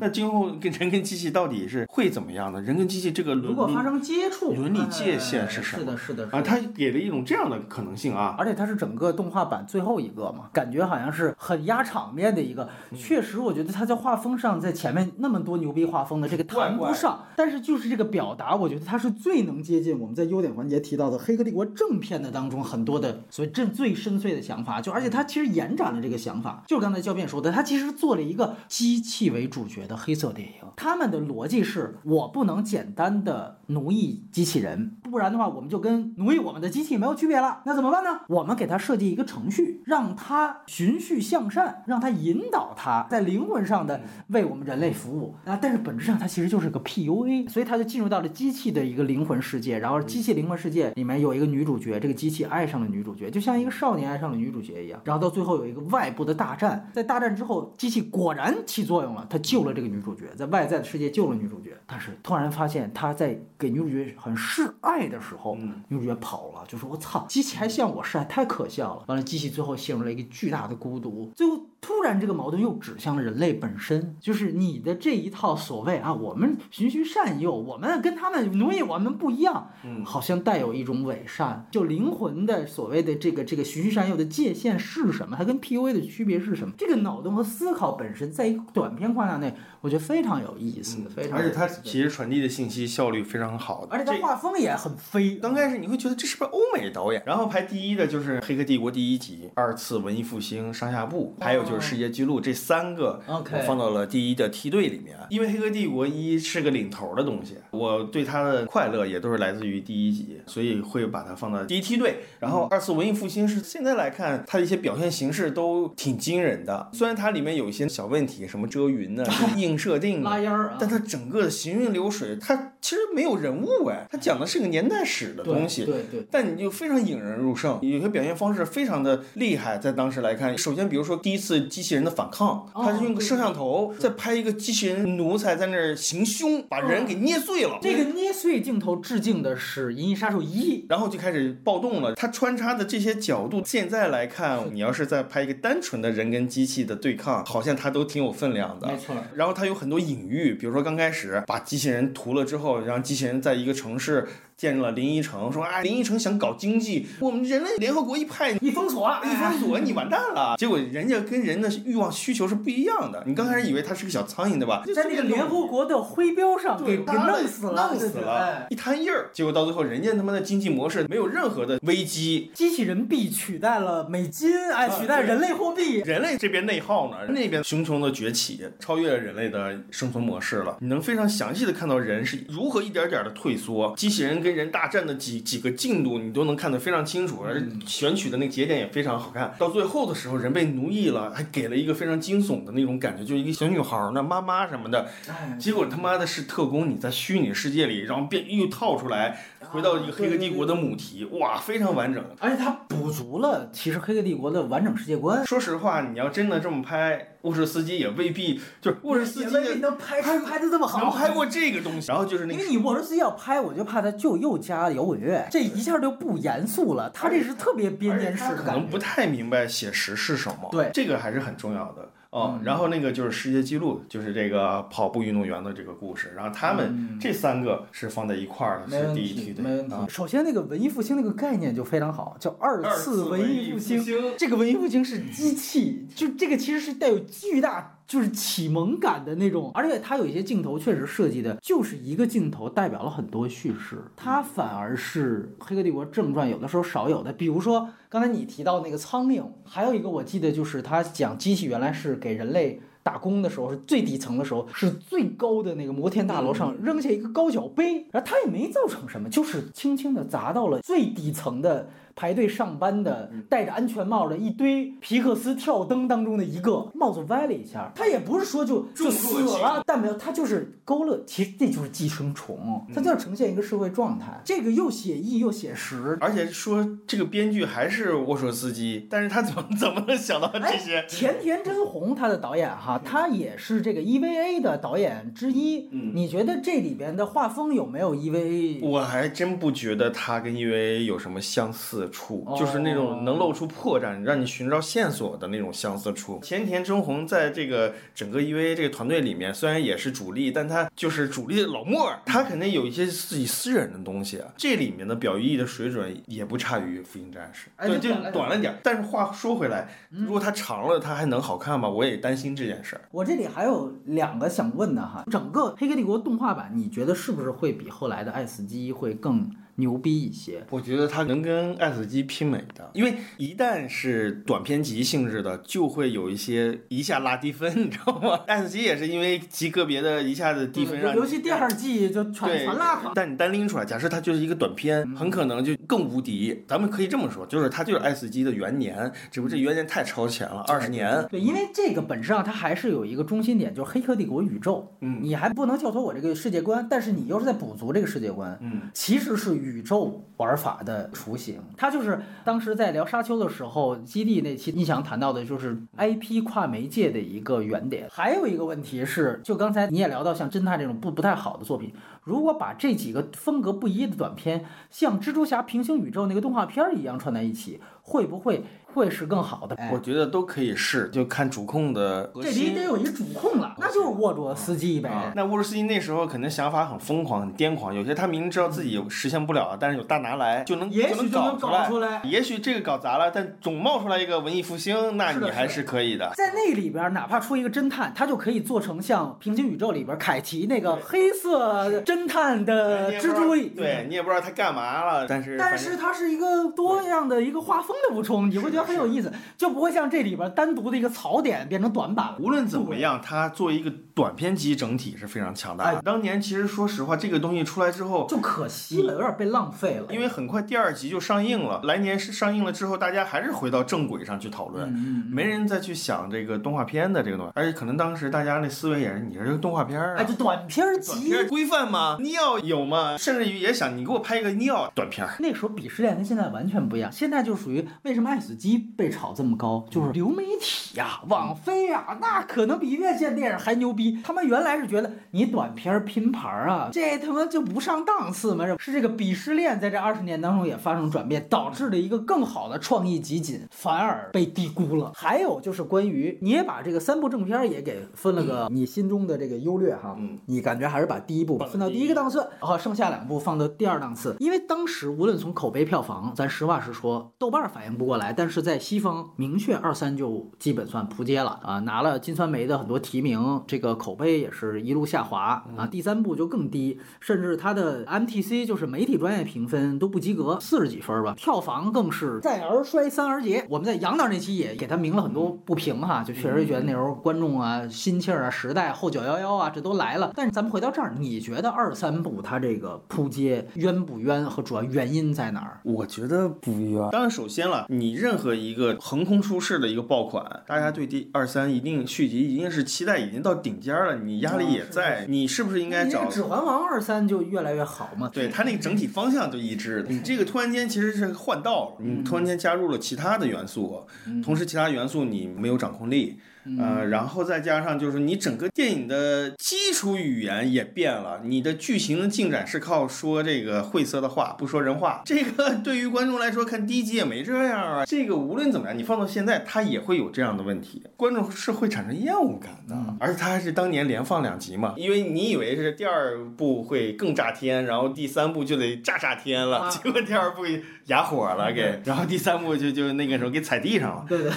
那今后跟人跟机器到底是会怎么样的？人跟机器这个如果发生接触，伦理界限是什么？是的，是的啊，他给了一种这样的可能性啊，而且它是整个动画版最后一个嘛，感觉好像是很压场面的一个。确实，我觉得他在画风上，在前面那么多牛逼画风的这个谈不上，但是就是这个表达，我觉得它是最能接近我们在优点环节提到的《黑客帝国》正片的当中很多的所以这最深邃的想法。就而且它其实延展了这个想法，就是刚才教片说的，他其实做了一个机器为主角的黑色电影。他们的逻辑是我不能简单的奴役机器人，不然的话我们就跟奴役我们的机器没有区别了。那怎么办呢？我们给他设计一个程序，让他循序向善，让他引导他在灵魂上的为我们人类服务啊。但是本质上他其实就是个 PUA，所以他就进入到了机器的一个灵魂世界。然后机器灵魂世界里面有一个女主角，这个机器爱上了女主角，就像一个少年爱上了女主角一样。然后到最后有一个外部的大战，在大战之后，机器果然起作用了，它救了这个女主角，在外在的世界救了女主角。但是突然发现他在给女主角很示爱的时候，女主角跑了，就说：“我操，机器还向我示爱，太可笑了。”完了，机器最后陷入了一个巨大的孤独。最后突然这个矛盾又指向了人类本身，就是你的这一套所谓啊，我们循循善诱，我们跟他们奴役我们不一样，好像带有一种伪善，就灵魂的所谓的这个这个循循善诱的界限是。是什么，它跟 PUA 的区别是什么。这个脑洞和思考本身，在一个短片框架内，我觉得非常有意思，非常。而且它其实传递的信息效率非常好的，而且它画风也很飞。刚开始你会觉得这是不是欧美导演？然后排第一的就是《黑客帝国》第一集，二次文艺复兴上下部，还有就是世界纪录这三个，我放到了第一的梯队里面。因为《黑客帝国一》是个领头的东西，我对它的快乐也都是来自于第一集，所以会把它放到第一梯队。然后二次文艺复兴是现在来看，它的一些表现形式都挺惊人的，虽然它里面有一些小问题，什么遮云呢、硬设定啊拉烟儿啊，但它整个的行云流水，它其实没有人物哎，它讲的是个年代史的东西。对对，但你就非常引人入胜，有些表现方式非常的厉害，在当时来看，首先比如说第一次机器人的反抗，哦它是用个摄像头在拍一个机器人奴才在那儿行凶，把人给捏碎了。这个捏碎镜头致敬的是《银翼杀手一》。然后就开始暴动了。它穿插的这些角度，现在来看，你要是再拍一个单纯的人跟机器的对抗，好像它都挺有分量的。没错，然后它有很多隐喻，比如说刚开始把机器人屠了之后，让机器人在一个城市建了林依城，说啊临沂城想搞经济，我们人类联合国一派一封锁，一封锁 [LAUGHS] 你完蛋了。结果人家跟人的欲望需求是不一样的。你刚开始以为他是个小苍蝇对吧？在那个联合国的徽标上给给弄死了，弄死了哎，一摊印儿。结果到最后，人家他妈的经济模式没有任何的危机，机器人币取代了美金，哎，啊取代人类货币。人类这边内耗呢，那边熊熊的崛起，超越了人类的生存模式了。你能非常详细的看到人是如何一点点的退缩，机器人跟人大战的几几个进度，你都能看得非常清楚，而选取的那个节点也非常好看。到最后的时候，人被奴役了，还给了一个非常惊悚的那种感觉，就是一个小女孩儿呢，妈妈什么的，哎，结果他妈的是特工，你在虚拟世界里，然后变又套出来，回到一个黑客帝国的母题，哇，非常完整。而且它补足了其实《黑客帝国》的完整世界观。说实话，你要真的这么拍，沃什斯基也未必就是沃什斯基的也未必能拍拍拍的这么好，能拍过这个东西。然后就是那个因为你沃什斯基要拍，我就怕他就又加摇滚乐，这一下就不严肃了。他这是特别编年史的感觉。可能不太明白写实是什么，对这个还是很重要的。哦，嗯然后那个就是世界纪录，就是这个跑步运动员的这个故事，然后他们这三个是放在一块儿的，是第一梯，队。首先，那个文艺复兴那个概念就非常好，叫二次文艺复。兴，这个文艺复兴是机器，就这个其实是带有巨大就是启蒙感的那种，而且它有一些镜头确实设计的就是一个镜头代表了很多叙事，它反而是《黑客帝国正传》有的时候少有的，比如说刚才你提到那个苍蝇，还有一个我记得就是他讲机器原来是给人类。打工的时候是最底层的时候，是最高的那个摩天大楼上扔下一个高脚杯，然后它也没造成什么，就是轻轻的砸到了最底层的排队上班的戴着安全帽的一堆皮克斯跳灯当中的一个，帽子歪了一下，他也不是说就就死了，但没有，他就是勾勒，其实这就是寄生虫，它就是呈现一个社会状态，这个又写意又写实。而且说这个编剧还是沃索斯基，但是他怎么怎么能想到这些？哎田田真弘他的导演哈，他也是这个 EVA 的导演之一。嗯你觉得这里边的画风有没有 EVA？我还真不觉得他跟 EVA 有什么相似处，哦就是那种能露出破绽，让你寻找线索的那种相似处。前田真弘在这个整个 EVA 这个团队里面，虽然也是主力，但他就是主力的老莫儿，他肯定有一些自己私人的东西。啊这里面的表意的水准也不差于《福音战士》，对，就哎就短了点短了点儿。但是话说回来，如果它长了，它还能好看吗？我也担心这件事儿。我这里还有两个想问的哈，整个《黑客帝国》动画版，你觉得是不是会比后来的《爱死机》会更牛逼一些？我觉得它能跟爱死机媲美的，因为一旦是短篇集性质的，就会有一些一下拉低分，你知道吗？爱死机也是因为极个别的一下子低分让你，尤其第二季就全对全拉垮。但你单拎出来，假设它就是一个短片，很可能就更无敌。咱们可以这么说，就是它就是爱死机的元年，只不过这元年太超前了，二十年。对，因为这个本质上它还是有一个中心点，就是《黑客帝国》宇宙。嗯你还不能跳脱我这个世界观，但是你又是在补足这个世界观。嗯，其实是宇宙玩法的雏形。它就是当时在聊沙丘的时候，基地那期印象谈到的就是 IP 跨媒介的一个原点。还有一个问题是，就刚才你也聊到像侦探这种不不太好的作品，如果把这几个风格不一的短片，像蜘蛛侠平行宇宙那个动画片儿一样串在一起，会不会会是更好的。哎我觉得都可以试，就看主控的核这里得有一主控了，那就是沃卓斯基呗。啊，那沃卓斯基那时候肯定想法很疯狂、很癫狂，有些他明明知道自己实现不了，但是有大拿来就能也许就能搞搞出来也许这个搞砸了，但总冒出来一个文艺复兴，那你还是可以的。在那里边，哪怕出一个侦探，他就可以做成像平行宇宙里边凯奇那个黑色侦探的蜘蛛对你也不知道他干嘛了，但是但是他是一个多样的一个画风的补充，你会觉得很有意思，就不会像这里边单独的一个槽点变成短板了。无论怎么样，它作为一个短片集整体是非常强大的。哎当年其实说实话，这个东西出来之后，就可惜了，有点被浪费了。因为很快第二集就上映了，来年是上映了之后，大家还是回到正轨上去讨论，嗯没人再去想这个动画片的这个东西，而且可能当时大家那思维也是，你这个动画片儿哎，啊这。短片儿短集片规范吗？你要有吗？甚至于也想你给我拍一个尿短片儿。那时候鄙视链跟现在完全不一样，现在就属于为什么爱死机被炒这么高，就是流媒体呀、网飞呀，那可能比院线电影还牛逼。他们原来是觉得你短片儿拼盘儿啊，这他妈就不上档次吗？是这个鄙视链在这二十年当中也发生转变，导致了一个更好的创意集锦反而被低估了。还有就是关于你也把这个三部正片儿也给分了个你心中的这个优劣哈，嗯你感觉还是把第一部分到第一个档次，然后剩下两部放到第二档次，因为当时无论从口碑、票房，咱实话实说，豆瓣儿反应不过来，但是在西方明确二三就基本算扑街了啊，拿了金酸梅的很多提名，这个口碑也是一路下滑啊，第三部就更低，甚至它的 MTC 就是媒体专业评分都不及格，四十几分吧，票房更是再而衰三而竭。我们在杨导那期也给他鸣了很多不平哈，就确实觉得那时候观众啊、心气儿啊、时代后九幺幺啊，这都来了。但是咱们回到这儿，你觉得二三部它这个扑街冤不冤和主要原因在哪儿？我觉得不冤。当然，首先了，你任何一个横空出世的一个爆款，大家对第二三一定续集一定是期待已经到顶尖了，你压力也在，你是不是应该找指环王》二三就越来越好嘛？对它那个整体方向就一致。你这个突然间其实是换道了，你突然间加入了其他的元素，同时其他元素你没有掌控力。呃，然后再加上就是你整个电影的基础语言也变了，你的剧情的进展是靠说这个晦涩的话，不说人话。这个对于观众来说，看第一集也没这样啊。这个无论怎么样，你放到现在，它也会有这样的问题，观众是会产生厌恶感的。而且它还是当年连放两集嘛，因为你以为是第二部会更炸天，然后第三部就得炸炸天了，啊结果第二部 [LAUGHS] 哑火了给，然后第三部就就那个时候给踩地上了。对对，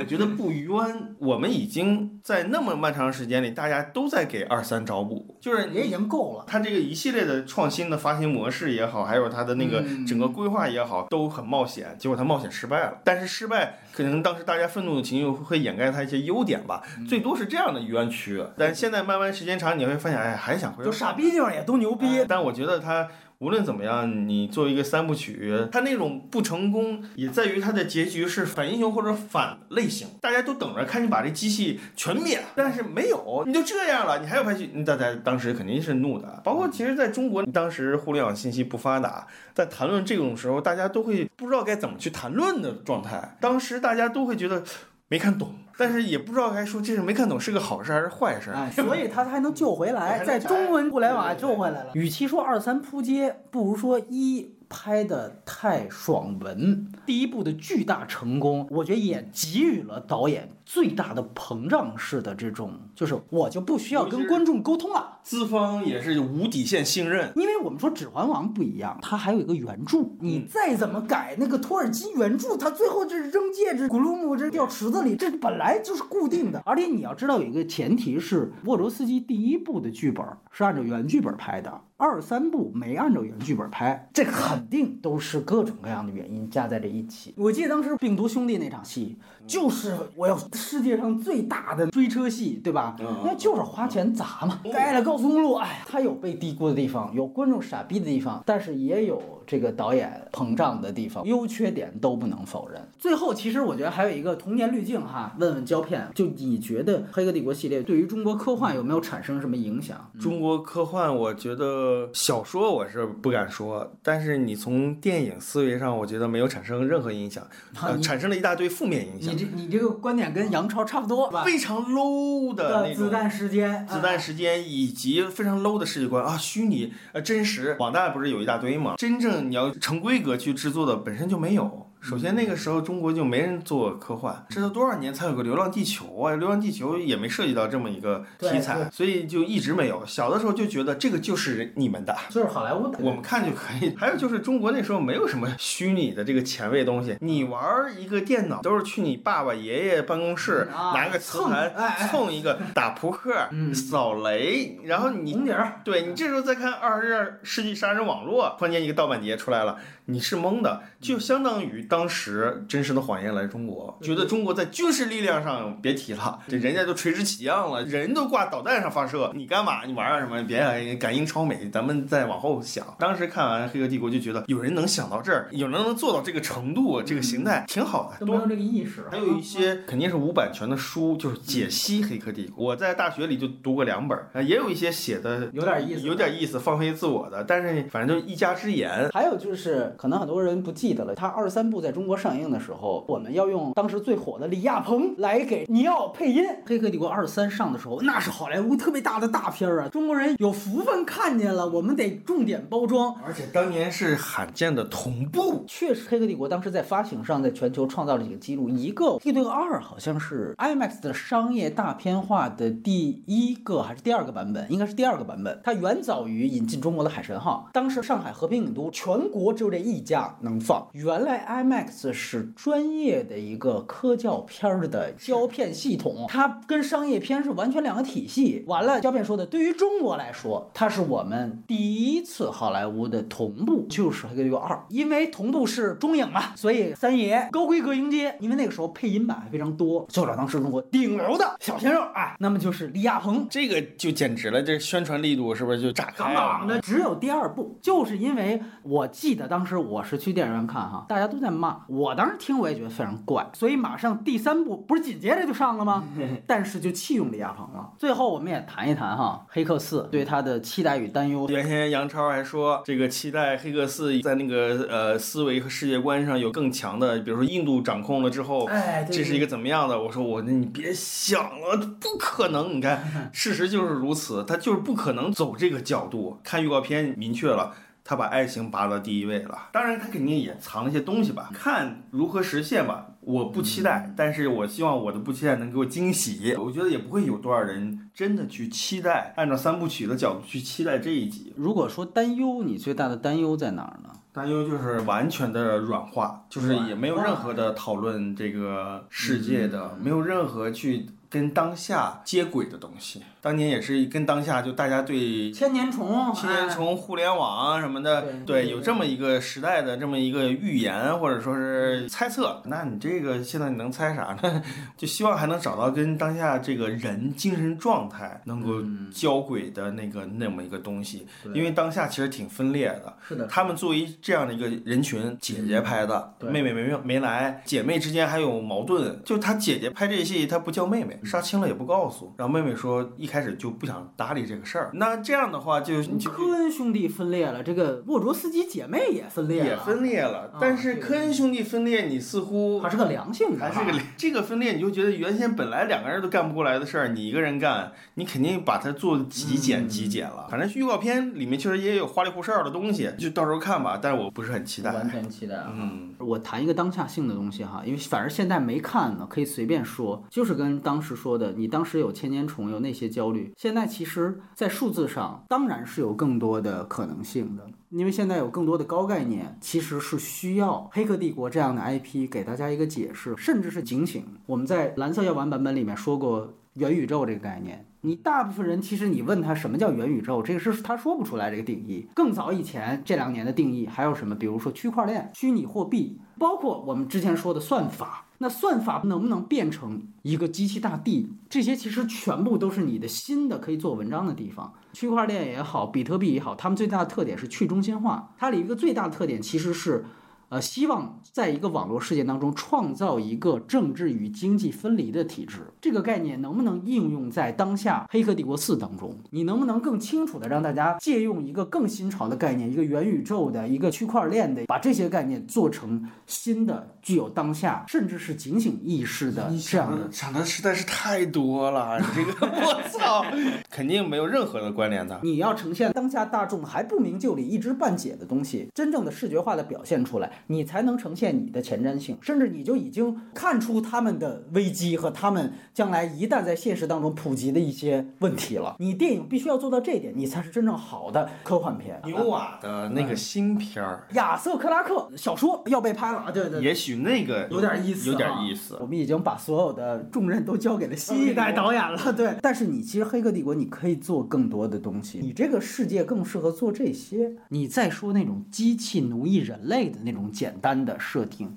我觉得不冤，我们已经在那么漫长时间里，大家都在给二三找补，就是也已经够了。他这个一系列的创新的发行模式也好，还有他的那个嗯整个规划也好，都很冒险。结果他冒险失败了，但是失败可能当时大家愤怒的情绪会掩盖他一些优点吧，嗯最多是这样的冤屈。但现在慢慢时间长，你会发现，哎，还想回头就傻逼地方也都牛逼。但我觉得它无论怎么样，你做一个三部曲，它那种不成功也在于它的结局是反英雄或者反类型，大家都等着看你把这机器全灭了，但是没有，你就这样了，你还要拍剧，大家当时肯定是怒的。包括其实在中国，当时互联网信息不发达，在谈论这种时候，大家都会不知道该怎么去谈论的状态。当时大家都会觉得没看懂，但是也不知道该说这是没看懂是个好事还是坏事。哎，所以他才 [LAUGHS] 能救回来，在中文互联网救回来了。与其说二三扑街，不如说一拍的太爽文。第一部的巨大成功，我觉得也给予了导演最大的膨胀式的这种，就是我就不需要跟观众沟通了。资方也是无底线信任。因为我们说《指环王》不一样，它还有一个原著，你再怎么改那个托尔金原著，它最后这是扔戒指，古鲁姆这掉池子里，这本来就是固定的。而且你要知道有一个前提是，沃卓斯基第一部的剧本是按照原剧本拍的，二三部没按照原剧本拍，这肯定都是各种各样的原因加在这一起。我记得当时病毒兄弟那场戏，就是我要世界上最大的追车戏，对吧？那就是花钱砸嘛，盖了高速公路，哎呀，它有被低估的地方，有观众傻逼的地方，但是也有这个导演膨胀的地方，优缺点都不能否认。最后，其实我觉得还有一个童年滤镜哈，问问胶片，就你觉得《黑客帝国》系列对于中国科幻有没有产生什么影响？中国科幻，我觉得小说我是不敢说，但是你从电影思维上，我觉得没有产生任何影响，[LAUGHS] 产生了一大堆负面影响你，这你这个观点跟杨超差不多吧？非常 low 的那种。的子弹时间，子弹时间以及非常 low 的世界观啊，虚拟呃真实，网大不是有一大堆吗？真正你要成规格去制作的本身就没有，首先那个时候中国就没人做科幻，这都多少年才有个《流浪地球》啊，《流浪地球》也没涉及到这么一个题材，所以就一直没有。小的时候就觉得这个就是你们的。就是好莱坞的。我们看就可以。[LAUGHS] 还有就是中国那时候没有什么虚拟的这个前卫东西，你玩一个电脑都是去你爸爸爷爷办公室、啊拿个磁盘蹭一个打扑克、嗯扫雷，然后你红底儿，对你这时候再看《二十二世纪杀人网络》，突然间一个盗版碟出来了，你是懵的，就相当于当时《真实的谎言》来中国，觉得中国在军事力量上别提了，这人家都垂直起降了，人都挂导弹上发射，你干嘛？你玩儿什么？别哎感应超美，咱们再往后想。当时看完《黑客帝国》就觉得有人能想到这儿，有人能做到这个程度，这个形态挺好的，多都没有这个意识。还有一些肯定是无版权的书，就是解析《黑客帝国》。我在大学里就读过两本也有一些写的有点意思有点意思，放飞自我的，但是反正就一家之言。还有就是，可能很多人不记得了，他二三部在中国上映的时候，我们要用当时最火的李亚鹏来给尼奥配音。《黑客帝国二三》上的时候，那是好莱坞特别大的大片儿啊，中国人有福分看见了，我们得重点包装。而且当年是罕见的同步，确实，《黑客帝国》当时在发行上，在全球创造了几个记录。一个《黑客帝国二》好像是 IMAX 的商业大片化的第一个还是第二个版本，应该是第二个版本。它远早于引进中国的《海神号》。当时上海和平影都全国只有这一家能放。原来 IMAX 是专业的一个科教片儿的胶片系统，它跟商业片是完全两个体系。完了，胶片说的，对于中国来说，它是我们第一次好莱坞的同步，就是《黑客帝国二》，因为同步是中影嘛，所以三爷高规格迎接。因为那个时候配音版还非常多，就找当时中国顶流的小鲜肉，哎，那么就是李亚鹏。这个就简直了，这宣传力度是不是就炸开杠了？杠的，只有第二部，就是因为我记得当时我是去电影院看哈，大家都在骂，我当时听我也觉得非常怪，所以马上第三部不是紧接着就上了吗？[LAUGHS] 但是就弃用李亚鹏了。最后我们也谈一谈哈，《黑客四》对他的期待与担忧。原先杨超还说，这个期待黑客四在那个呃思维和世界观上有更强的，比如说印度掌控了之后，哎，对这是一个怎么样的？我说我那你别想了，不可能！你看，事实就是如此，他就是不可能走这个角度。看预告片明确了。他把爱情拔到第一位了，当然他肯定也藏了一些东西吧，看如何实现吧。我不期待，但是我希望我的不期待能给我惊喜。我觉得也不会有多少人真的去期待，按照三部曲的角度去期待这一集。如果说担忧，你最大的担忧在哪儿呢？担忧就是完全的软化，就是也没有任何的讨论这个世界的，没有任何去跟当下接轨的东西。当年也是跟当下就大家对千年虫，千年虫、互联网啊什么的，对对，有这么一个时代的这么一个预言或者说是猜测。那你这个现在你能猜啥呢？就希望还能找到跟当下这个人精神状态能够交轨的那个那么一个东西，因为当下其实挺分裂的。是的，他们作为这样的一个人群，姐姐拍的，对妹妹没没来，姐妹之间还有矛盾。就她姐姐拍这戏，她不叫妹妹，杀青了也不告诉，然后妹妹说一开始就不想搭理这个事儿。那这样的话就就科恩兄弟分裂了，这个沃卓斯基姐妹也分裂了，也分裂了啊。但是科恩兄弟分裂，你似乎还是个良性的，还是个这个分裂，你就觉得原先本来两个人都干不过来的事儿，你一个人干，你肯定把它做极简极简了。反正预告片里面确实也有花里胡哨的东西，就到时候看吧。但是我不是很期待。完全期待啊。嗯，我谈一个当下性的东西哈，因为反正现在没看呢，可以随便说，就是跟当时是说的，你当时有千年虫，有那些焦虑，现在其实，在数字上当然是有更多的可能性的，因为现在有更多的高概念，其实是需要《黑客帝国》这样的 IP 给大家一个解释，甚至是警醒。我们在蓝色药丸版本里面说过元宇宙这个概念。你大部分人其实你问他什么叫元宇宙，这个是他说不出来这个定义。更早以前这两年的定义还有什么？比如说区块链、虚拟货币，包括我们之前说的算法。那算法能不能变成一个机器大帝？这些其实全部都是你的新的可以做文章的地方。区块链也好，比特币也好，它们最大的特点是去中心化。它的一个最大的特点其实是。呃，希望在一个网络世界当中创造一个政治与经济分离的体制，这个概念能不能应用在当下《黑客帝国四》当中？你能不能更清楚的让大家借用一个更新潮的概念，一个元宇宙的、一个区块链的，把这些概念做成新的、具有当下甚至是警醒意识的你这样的想的想的实在是太多了，你这个我操，[LAUGHS] 肯定没有任何的关联的。你要呈现当下大众还不明就里、一知半解的东西，真正的视觉化的表现出来，你才能呈现你的前瞻性，甚至你就已经看出他们的危机和他们将来一旦在现实当中普及的一些问题了。你电影必须要做到这一点，你才是真正好的科幻片。牛瓦的那个新片儿，亚瑟克拉克小说要被拍了啊！对对，也许那个有点意思，有点意思。我们已经把所有的重任都交给了新一代导演了，[LAUGHS] 对。但是你其实《黑客帝国》你可以做更多的东西，你这个世界更适合做这些。你再说那种机器奴役人类的那种简单的设定，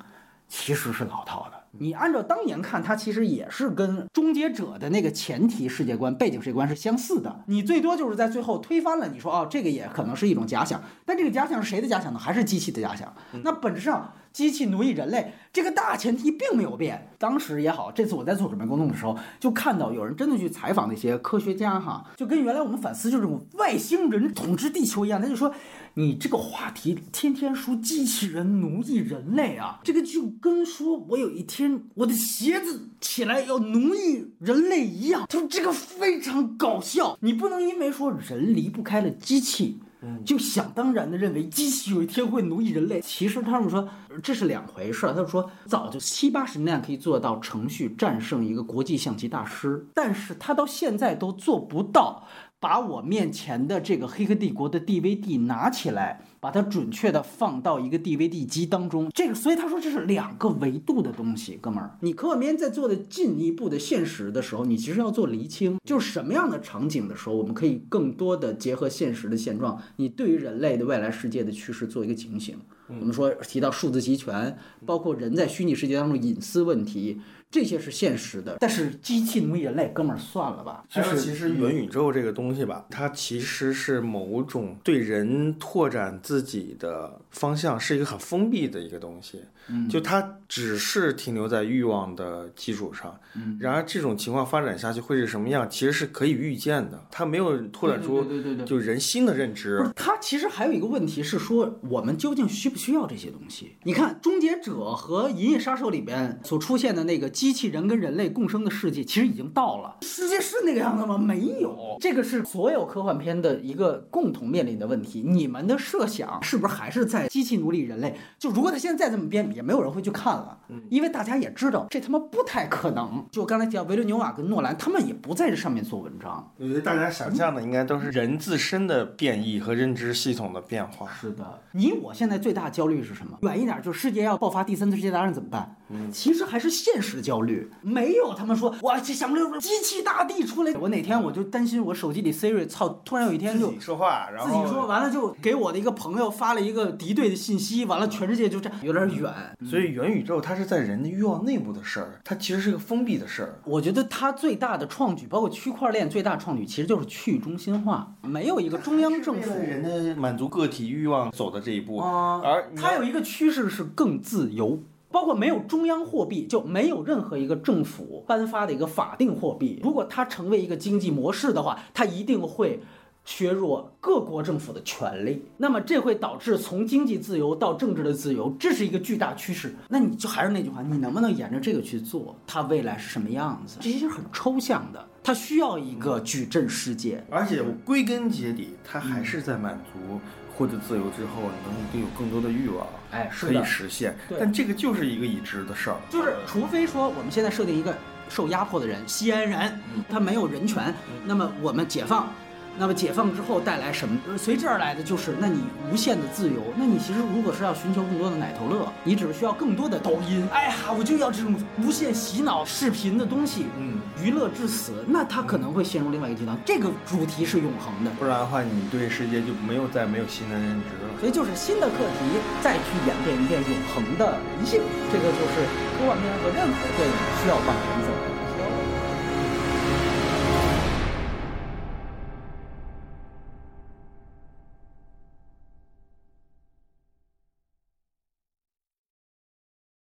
其实是老套的。你按照当年看，它其实也是跟《终结者》的那个前提世界观、背景世界观是相似的。你最多就是在最后推翻了，你说哦，这个也可能是一种假想，但这个假想是谁的假想呢？还是机器的假想？那本质上，机器奴役人类这个大前提并没有变。当时也好，这次我在做准备工作的时候，就看到有人真的去采访那些科学家，哈，就跟原来我们反思就这种外星人统治地球一样，他就说。你这个话题天天说机器人奴役人类啊，这个就跟说我有一天我的鞋子起来要奴役人类一样。他说这个非常搞笑，你不能因为说人离不开了机器，就想当然的认为机器有一天会奴役人类。其实他们说这是两回事。他们说早就七八十年代可以做到程序战胜一个国际象棋大师，但是他到现在都做不到。把我面前的这个《黑客帝国》的 DVD 拿起来，把它准确的放到一个 DVD 机当中，这个，所以他说这是两个维度的东西，哥们儿。你科幻片在做的进一步的现实的时候，你其实要做厘清，就是什么样的场景的时候，我们可以更多的结合现实的现状，你对于人类的未来世界的趋势做一个警醒。我们说提到数字集权，包括人在虚拟世界当中隐私问题。这些是现实的，但是机器奴役人类，哥们儿算了吧。就是，其实元宇宙这个东西吧，它其实是某种对人拓展自己的方向，是一个很封闭的一个东西。嗯，就它只是停留在欲望的基础上。嗯，然而这种情况发展下去会是什么样，其实是可以预见的。它没有拓展出对对对就人心的认知。不是，它其实还有一个问题是说，我们究竟需不需要这些东西？你看《终结者》和《银翼杀手》里边所出现的那个。机器人跟人类共生的世界其实已经到了，世界是那个样子吗？没有，这个是所有科幻片的一个共同面临的问题。你们的设想是不是还是在机器奴隶人类？就如果他现在再这么编，也没有人会去看了，因为大家也知道这他妈不太可能。就刚才提到维伦纽瓦跟诺兰，他们也不在这上面做文章。我觉得大家想象的应该都是人自身的变异和认知系统的变化。是的，你我现在最大焦虑是什么？远一点，就世界要爆发第三次世界大战怎么办？嗯，其实还是现实焦虑，没有他们说哇，想不了机器大帝出来。我哪天我就担心我手机里 Siri 操，突然有一天就说话，然后自己说完了就给我的一个朋友发了一个敌对的信息，完了全世界就这样有点远。所以元宇宙它是在人的欲望内部的事儿，它其实是个封闭的事儿。我觉得它最大的创举，包括区块链最大创举，其实就是去中心化，没有一个中央政府。人的满足个体欲望走的这一步，而它有一个趋势是更自由。包括没有中央货币，就没有任何一个政府颁发的一个法定货币。如果它成为一个经济模式的话，它一定会削弱各国政府的权利。那么这会导致从经济自由到政治的自由，这是一个巨大趋势。那你就还是那句话，你能不能沿着这个去做？它未来是什么样子？这些是很抽象的，它需要一个矩阵世界。而且归根结底，它还是在满足。获得自由之后，能有更多的欲望，哎，可以实现。但这个就是一个已知的事儿，就是除非说我们现在设定一个受压迫的人，西安人，他没有人权，那么我们解放。那么解放之后带来什么？随之而来的就是，那你无限的自由。那你其实如果是要寻求更多的奶头乐，你只是需要更多的抖音。哎呀，我就要这种无限洗脑视频的东西，嗯，娱乐至死，那他可能会陷入另外一个极端。这个主题是永恒的，不然的话，你对世界就没有再没有新的认知了。所以就是新的课题，再去演变一遍永恒的人性。这个就是科幻片和任何电影需要往前走的。